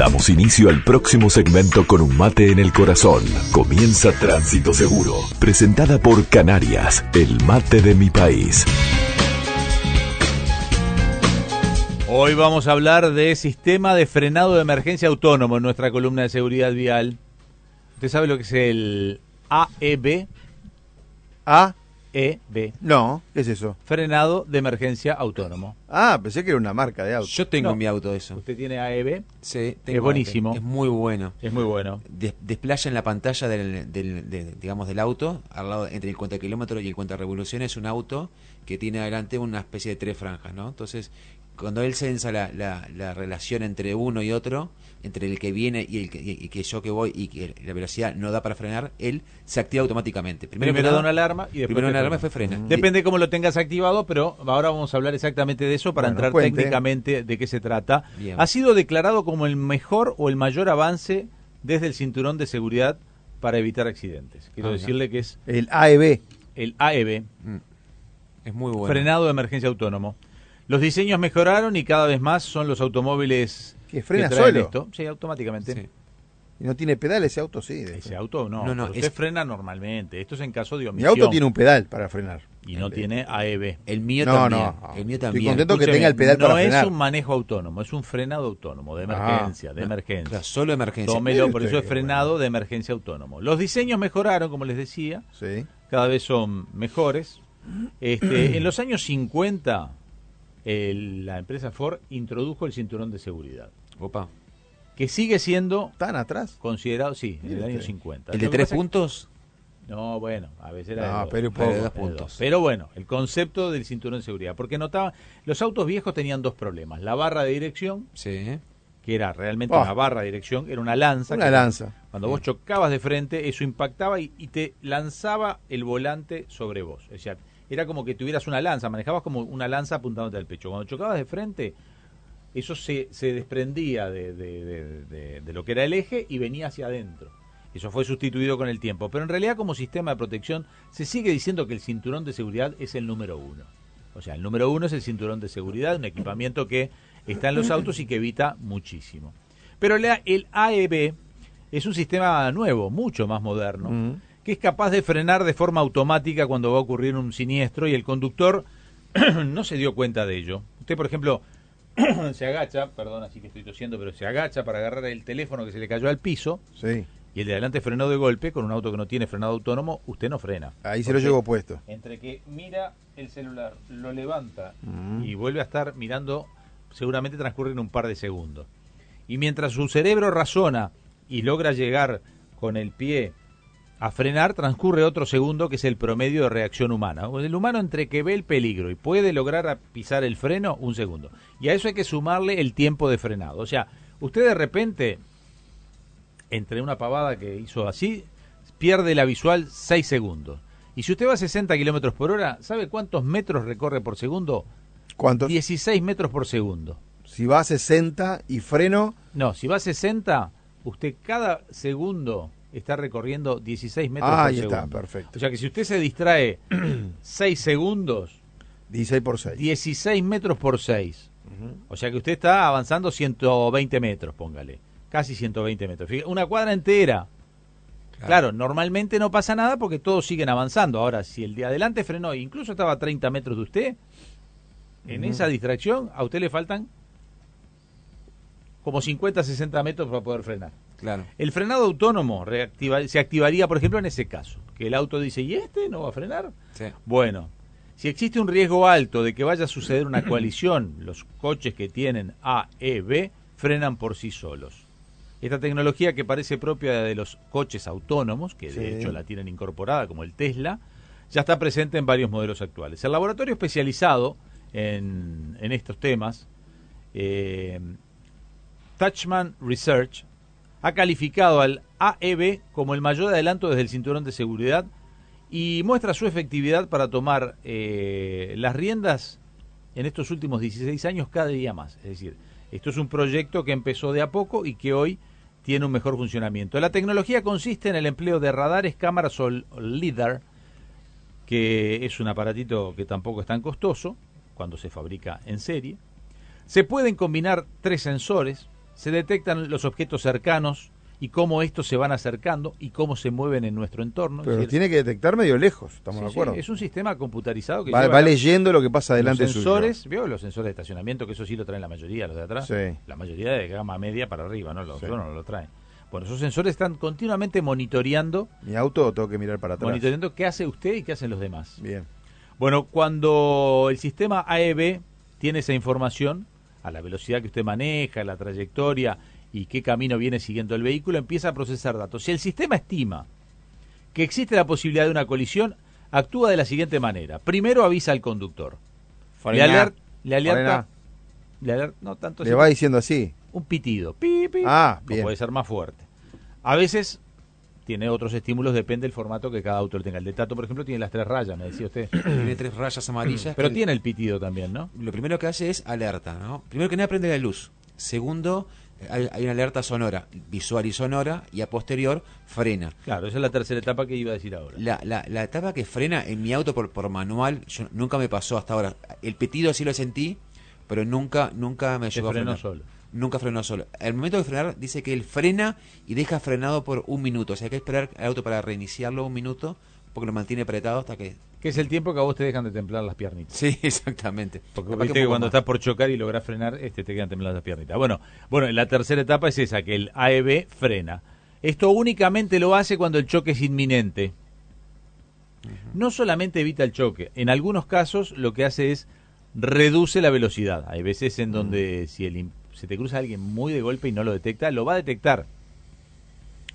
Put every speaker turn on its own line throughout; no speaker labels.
Damos inicio al próximo segmento con un mate en el corazón. Comienza Tránsito Seguro, presentada por Canarias, el mate de mi país.
Hoy vamos a hablar de sistema de frenado de emergencia autónomo en nuestra columna de seguridad vial. ¿Usted sabe lo que es el AEB?
¿A?
EB.
No, ¿qué es eso?
Frenado de emergencia autónomo.
Ah, pensé que era una marca de auto.
Yo tengo
No.
en mi auto eso.
¿Usted tiene AEB?
Sí,
Es buenísimo.
Es muy bueno.
Es muy bueno.
Des- desplaya en la pantalla del, del- de- digamos, del auto, al lado entre el cuenta kilómetros y el cuenta revoluciones, un auto que tiene adelante una especie de tres franjas, ¿no? Entonces, cuando él sensa la, la, la relación entre uno y otro, entre el que viene y el que, y que yo que voy y que la velocidad no da para frenar, él se activa automáticamente.
Primero,
que
da una alarma y después
primero una alarma y
frena.
fue frena.
Depende cómo lo tengas activado, pero ahora vamos a hablar exactamente de eso para
Bueno,
entrar
cuente.
técnicamente de qué se trata.
Bien.
Ha sido declarado como el mejor o el mayor avance desde el cinturón de seguridad para evitar accidentes. Quiero
Ah,
decirle que es
El AEB.
el AEB,
Mm. Es muy bueno.
frenado de emergencia autónomo. Los diseños mejoraron y cada vez más son los automóviles
¿Que frena
traen
solo?
esto. Sí, automáticamente.
Sí.
¿Y no tiene pedal ese auto? Sí.
Ese auto no,
No, no,
usted
es-
frena normalmente. Esto es en caso de
Mi
omisión.
auto tiene un pedal para frenar.
y no tiene AEB.
El mío
No,
también.
no.
El mío
Estoy
también.
contento que tenga el pedal
no
para
es
frenar.
un manejo autónomo, es un frenado autónomo de
Ah,
emergencia, de emergencia.
claro, solo emergencia.
Tómelo,
Mire
por eso es frenado de emergencia autónomo. Los diseños mejoraron, como les decía,
Sí.
cada vez son mejores. Este, en los años 50, el- la empresa Ford introdujo el cinturón de seguridad,
Opa.
que sigue siendo
¿Tan atrás?
considerado, sí, en el año
usted.
50.
¿El de tres
es-
puntos?
No, bueno, a veces era de
No,
dos.
pero
de dos puntos.
Pero bueno, el concepto del cinturón de seguridad, porque notaba, los autos viejos tenían dos problemas, la barra de dirección
Sí.
que era realmente
Ah.
una barra de dirección, era una lanza.
Una
que
lanza.
Cuando vos chocabas de frente, eso impactaba y, y te lanzaba el volante sobre vos. O sea, era como que tuvieras una lanza, manejabas como una lanza apuntándote al pecho. Cuando chocabas de frente, eso se, se desprendía de, de- de- de- lo que era el eje y venía hacia adentro. Eso fue sustituido con el tiempo. Pero en realidad como sistema de protección se sigue diciendo que el cinturón de seguridad es el número uno. O sea, el número uno es el cinturón de seguridad, un equipamiento que está en los autos y que evita muchísimo. Pero el AEB es un sistema nuevo, mucho más moderno,
Mm.
Que es capaz de frenar de forma automática cuando va a ocurrir un siniestro y el conductor no se dio cuenta de ello. Usted, por ejemplo, se agacha, perdón, así que estoy tosiendo, pero se agacha para agarrar el teléfono que se le cayó al piso
Sí.
y el de adelante frenó de golpe con un auto que no tiene frenado autónomo, usted no frena.
Ahí se lo llevo puesto.
Entre que mira el celular, lo levanta
Mm.
y vuelve a estar mirando, seguramente transcurren un par de segundos. Y mientras su cerebro razona y logra llegar con el pie a frenar, transcurre otro segundo que es el promedio de reacción humana. El humano entre que ve el peligro y puede lograr pisar el freno, un segundo. Y a eso hay que sumarle el tiempo de frenado. O sea, usted de repente, entre una pavada que hizo así, pierde la visual 6 segundos. Y si usted va a 60 kilómetros por hora, ¿sabe cuántos metros recorre por segundo?
¿Cuántos?
16 metros por segundo.
Si va a 60 y freno,
No, si va a 60, usted cada segundo está recorriendo 16 metros
Ah,
por
ahí
segundo.
está, perfecto.
O sea que si usted se distrae 6 segundos,
16 por 6.
16 metros por 6. O sea que usted está avanzando 120 metros, póngale. Casi 120 metros. Fíjate, Una cuadra entera. Claro. normalmente no pasa nada porque todos siguen avanzando. Ahora, si el de adelante frenó e incluso estaba a 30 metros de usted, en esa distracción a usted le faltan como 50, 60 metros para poder frenar.
Claro.
El frenado autónomo reactiva- se activaría, por ejemplo, en ese caso. Que el auto dice, ¿y este no va a frenar?
Sí.
Bueno, si existe un riesgo alto de que vaya a suceder una coalición, los coches que tienen A, E, B frenan por sí solos. Esta tecnología que parece propia de los coches autónomos, que de
Sí.
hecho la tienen incorporada como el Tesla, ya está presente en varios modelos actuales. El laboratorio especializado en, en estos temas, eh, Touchman Research, ha calificado al AEB como el mayor adelanto desde el cinturón de seguridad y muestra su efectividad para tomar eh, las riendas en estos últimos 16 años cada día más. Es decir, esto es un proyecto que empezó de a poco y que hoy tiene un mejor funcionamiento. La tecnología consiste en el empleo de radares, cámaras o LIDAR, que es un aparatito que tampoco es tan costoso cuando se fabrica en serie. Se pueden combinar tres sensores, se detectan los objetos cercanos y cómo estos se van acercando y cómo se mueven en nuestro entorno.
Pero
decir,
tiene que detectar medio lejos, estamos
sí,
de
sí,
acuerdo.
es un sistema computarizado que
va, va leyendo lo que pasa delante
los
suyo.
sensores, veo los sensores de estacionamiento, que eso sí lo traen la mayoría, los de atrás.
Sí.
La mayoría de gama media para arriba, ¿no? Los no lo traen. Bueno, esos sensores están continuamente monitoreando,
Mi auto tengo que mirar para atrás.
monitoreando qué hace usted y qué hacen los demás.
Bien.
Bueno, cuando el sistema AEB tiene esa información, a la velocidad que usted maneja, la trayectoria y qué camino viene siguiendo el vehículo, empieza a procesar datos. Si el sistema estima que existe la posibilidad de una colisión, actúa de la siguiente manera. Primero avisa al conductor. Le,
Frená.
aler- le alerta... Le aler- no tanto
Le
así,
va diciendo así.
un pitido. Pi, pi,
Ah, bien.
puede ser más fuerte. A veces tiene otros estímulos, depende del formato que cada auto tenga. El de Tato, por ejemplo, tiene las tres rayas, me decía usted.
Tiene tres rayas amarillas.
Pero tiene el pitido también, ¿no?
Lo primero que hace es alerta, ¿no? Primero que nada prende la luz. Segundo, hay, hay una alerta sonora, visual y sonora, y a posterior frena.
Claro, esa es la tercera etapa que iba a decir ahora.
La, la, la etapa que frena en mi auto por, por manual, yo, nunca me pasó hasta ahora. El pitido sí lo sentí, pero nunca nunca me llegó a frenar.
solo.
Nunca frenó solo. Al momento de frenar, dice que él frena y deja frenado por un minuto. O sea, hay que esperar al auto para reiniciarlo un minuto, porque lo mantiene apretado hasta que...
Que es el tiempo que a vos te dejan de templar las piernitas.
Sí, exactamente.
Porque
Capaz
viste que cuando
más.
estás por chocar y lográs frenar, este te quedan temblando las piernitas. Bueno, bueno, la tercera etapa es esa, que el AEB frena. Esto únicamente lo hace cuando el choque es inminente. No solamente evita el choque, en algunos casos lo que hace es reduce la velocidad. Hay veces en donde si el, se te cruza alguien muy de golpe y no lo detecta, lo va a detectar.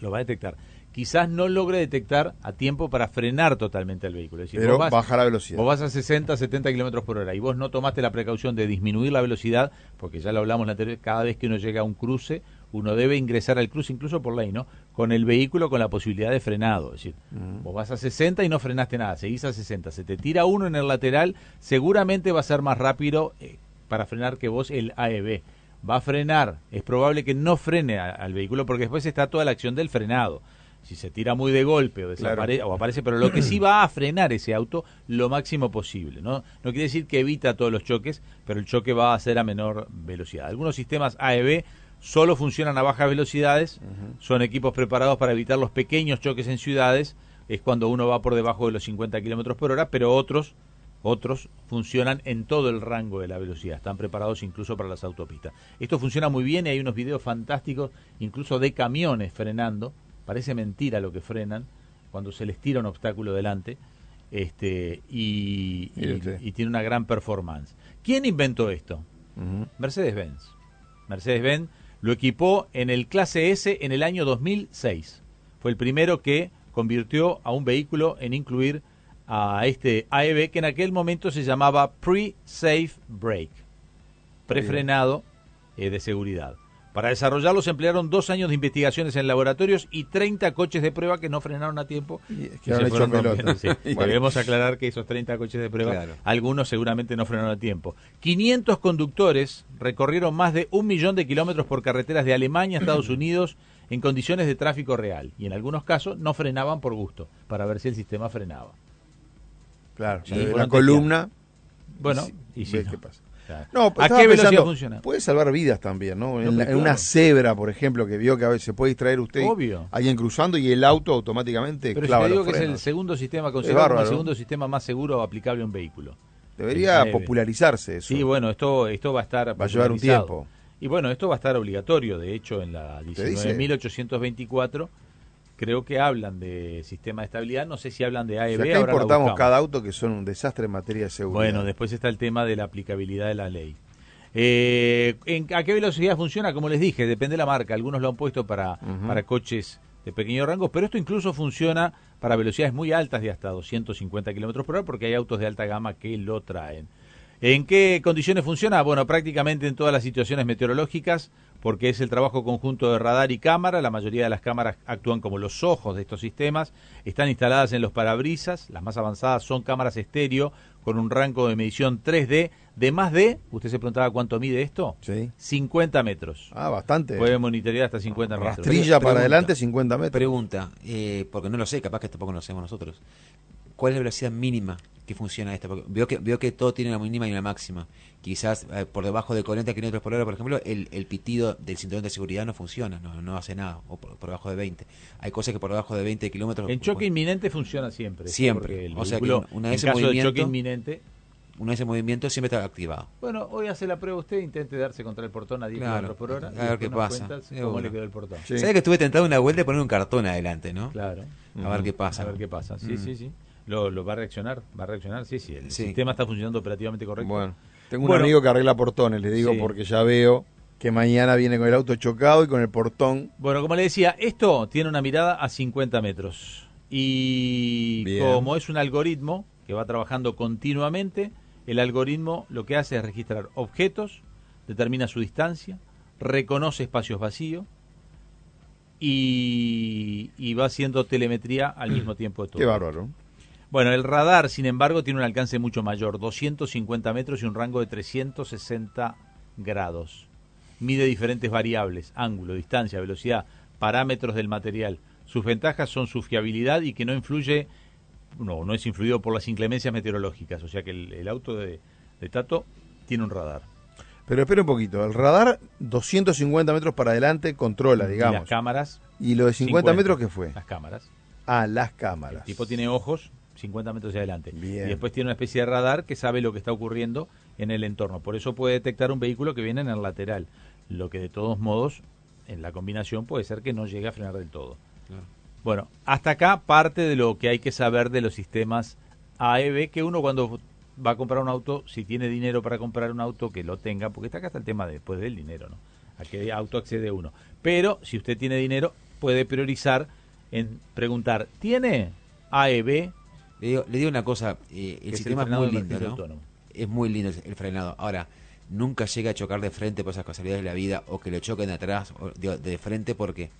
Lo va a detectar. Quizás no logre detectar a tiempo para frenar totalmente el vehículo. Es decir,
Pero
vas-
baja la velocidad.
Vos vas a 60, 70 kilómetros por hora y vos no tomaste la precaución de disminuir la velocidad, porque ya lo hablamos la anterior, cada vez que uno llega a un cruce, uno debe ingresar al cruce, incluso por ley, ¿no? Con el vehículo con la posibilidad de frenado. Es decir,
Mm.
vos vas a 60 y no frenaste nada, seguís a 60, se te tira uno en el lateral, seguramente va a ser más rápido eh, para frenar que vos el AEB. Va a frenar, es probable que no frene a- al vehículo porque después está toda la acción del frenado. Si se tira muy de golpe o,
Claro.
desapare- o aparece, pero lo que sí va a frenar ese auto lo máximo posible. ¿no? no quiere decir que evita todos los choques, pero el choque va a ser a menor velocidad. Algunos sistemas AEB solo funcionan a bajas velocidades, son equipos preparados para evitar los pequeños choques en ciudades, es cuando uno va por debajo de los 50 kilómetros por hora, pero otros otros funcionan en todo el rango de la velocidad, están preparados incluso para las autopistas. Esto funciona muy bien y hay unos videos fantásticos, incluso de camiones frenando, parece mentira lo que frenan cuando se les tira un obstáculo delante, este y, tiene una gran performance. ¿Quién inventó esto? Mercedes-Benz. Mercedes-Benz lo equipó en el clase S en el año 2006. Fue el primero que convirtió a un vehículo en incluir a este AEB que en aquel momento se llamaba Pre-Safe Brake, prefrenado eh, de seguridad. Para desarrollarlo se emplearon dos años de investigaciones en laboratorios y 30 coches de prueba que no frenaron a tiempo.
Y es
y
que han
se
hecho
fueron
pelota.
rompiendo, sí.
Bueno.
Debemos aclarar que esos 30 coches de prueba,
Claro.
algunos seguramente no frenaron a tiempo. 500 conductores recorrieron más de un millón de kilómetros por carreteras de Alemania a Estados Unidos en condiciones de tráfico real. Y en algunos casos no frenaban por gusto, para ver si el sistema frenaba.
Claro,
Sí,
la columna.
Bueno, y si no.
qué pasa.
Claro.
No,
¿A
estaba
qué velocidad
pensando,
funciona?
Puede salvar vidas también, ¿no? En, la- una cebra, por ejemplo, que vio que a veces se puede distraer usted,
Obvio.
alguien cruzando y el auto automáticamente
Pero
clava
te digo
los
que es el segundo sistema, considerado el segundo sistema más seguro aplicable a un vehículo.
Debería popularizarse eso.
Sí, bueno, esto, esto va a estar.
Va a llevar un tiempo.
Y bueno, esto va a estar obligatorio. De hecho, en la
¿Te dice?
19.824 creo que hablan de sistema de estabilidad. No sé si hablan de AEB.
acá
ahora la
importamos cada auto que son un desastre en materia de seguridad.
Bueno, después está el tema de la aplicabilidad de la ley. Eh, ¿en, ¿A qué velocidad funciona? Como les dije, depende de la marca. Algunos lo han puesto para, para coches de pequeño rango, pero esto incluso funciona para velocidades muy altas de hasta 250 kilómetros por hora, porque hay autos de alta gama que lo traen. ¿En qué condiciones funciona? Bueno, prácticamente en todas las situaciones meteorológicas, porque es el trabajo conjunto de radar y cámara. La mayoría de las cámaras actúan como los ojos de estos sistemas. Están instaladas en los parabrisas. Las más avanzadas son cámaras estéreo con un rango de medición 3D de más de, usted se preguntaba cuánto mide esto,
Sí.
50 metros.
Ah, bastante.
Puede monitorear hasta 50 metros.
Rastrilla para
Pregunta.
adelante, 50 metros.
Pregunta, eh, porque no lo sé, capaz que tampoco lo hacemos nosotros. Cuál es la velocidad mínima que funciona esto. Porque veo que, veo que todo tiene una mínima y una máxima. Quizás eh, por debajo de 40 km por hora, por ejemplo, el, el pitido del cinturón de seguridad no funciona, no, no hace nada, o por, por debajo de 20. Hay cosas que por debajo de 20 kilómetros...
En choque inminente funciona siempre.
Siempre.
el
O sea que una
en
vez en
caso de choque inminente.
Una vez en movimiento siempre está activado.
Bueno, hoy hace la prueba usted, intente darse contra el portón a 10
Claro.
kilómetros por hora.
A
y
ver qué pasa.
¿Cómo
bueno.
le quedó el portón?
Sí.
¿Sabes que estuve tentado una vuelta de poner un cartón adelante, no?
Claro.
A ver qué pasa.
A ver qué pasa. Sí,
Mm.
sí, sí. Lo, lo va a reaccionar, va a reaccionar. Sí, sí. El
Sí.
sistema está funcionando operativamente correcto.
Bueno, tengo un
Bueno.
amigo que arregla portones, le digo,
Sí.
porque ya veo que mañana viene con el auto chocado y con el portón.
Bueno, como le decía, esto tiene una mirada a 50 metros. Y
Bien.
como es un algoritmo que va trabajando continuamente, el algoritmo lo que hace es registrar objetos, determina su distancia, reconoce espacios vacíos y, y va haciendo telemetría al mismo tiempo de todo.
Qué bárbaro.
Bueno, el radar, sin embargo, tiene un alcance mucho mayor, 250 metros y un rango de 360 grados. Mide diferentes variables, ángulo, distancia, velocidad, parámetros del material. Sus ventajas son su fiabilidad y que no influye, no, no es influido por las inclemencias meteorológicas. O sea que el, el auto de, de Tato tiene un radar.
Pero espera un poquito, el radar 250 metros para adelante controla,
Y las
digamos.
cámaras,
¿Y lo de 50, metros qué fue?
las cámaras.
Ah, las
El
cámaras.
tipo tiene ojos 50 metros hacia adelante.
Bien.
Y después tiene una especie de radar que sabe lo que está ocurriendo en el entorno. Por eso puede detectar un vehículo que viene en el lateral. Lo que de todos modos, en la combinación, puede ser que no llegue a frenar del todo.
Claro.
Bueno, hasta acá parte de lo que hay que saber de los sistemas AEB, que uno cuando va a comprar un auto, si tiene dinero para comprar un auto, que lo tenga, porque está acá está el tema de, después del dinero, ¿no? A qué auto accede uno. Pero si usted tiene dinero, puede priorizar en preguntar, ¿tiene AEB?
Le digo, le digo una cosa, eh,
que
el
es
sistema es muy
de
lindo, ¿no?
autónomo?
Es muy lindo el, frenado. Ahora, nunca llega a chocar de frente por esas casualidades de la vida o que lo choquen de atrás o de, de frente porque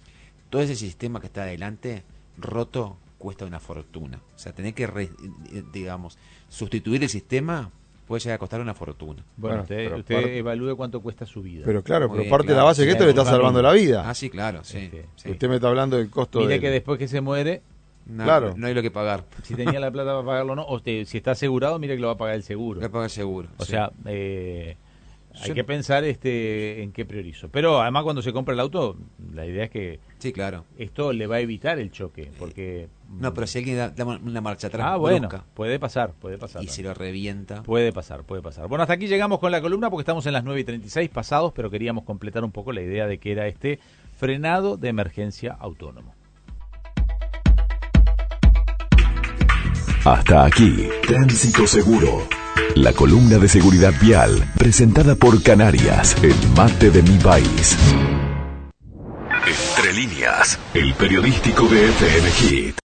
todo ese sistema que está adelante roto cuesta una fortuna. O sea, tener que, re- eh, digamos, sustituir el sistema puede llegar a costar una fortuna.
Bueno,
Bueno,
usted, usted
parte-
evalúe cuánto cuesta su vida.
Pero claro,
Muy
pero
bien,
parte de la base que
Sí,
esto le está salvando la vida.
Ah, sí, claro, sí.
Este,
sí.
Usted me está hablando del costo
Mire
del-
que después que se muere,
No,
claro.
no hay lo que pagar.
si tenía la plata para pagarlo o no, o usted, si está asegurado, mire que lo va a pagar el seguro.
Lo que pagar seguro.
O
sí.
sea, eh, hay
Yo-
que pensar este en qué priorizo. Pero además cuando se compra el auto, la idea es que
Sí, claro.
esto le va a evitar el choque, porque...
No, pero si alguien da, da una marcha atrás
Ah, bueno,
brusca
puede pasar, puede pasar.
y se lo revienta.
Puede pasar, puede pasar. Bueno, hasta aquí llegamos con la columna porque estamos en las 9 y 36 pasados, pero queríamos completar un poco la idea de que era este frenado de emergencia autónomo.
Hasta aquí, Tránsito Seguro. La columna de seguridad vial, presentada por Canarias, el mate de mi país. Entre líneas, el periodístico de FM Hit.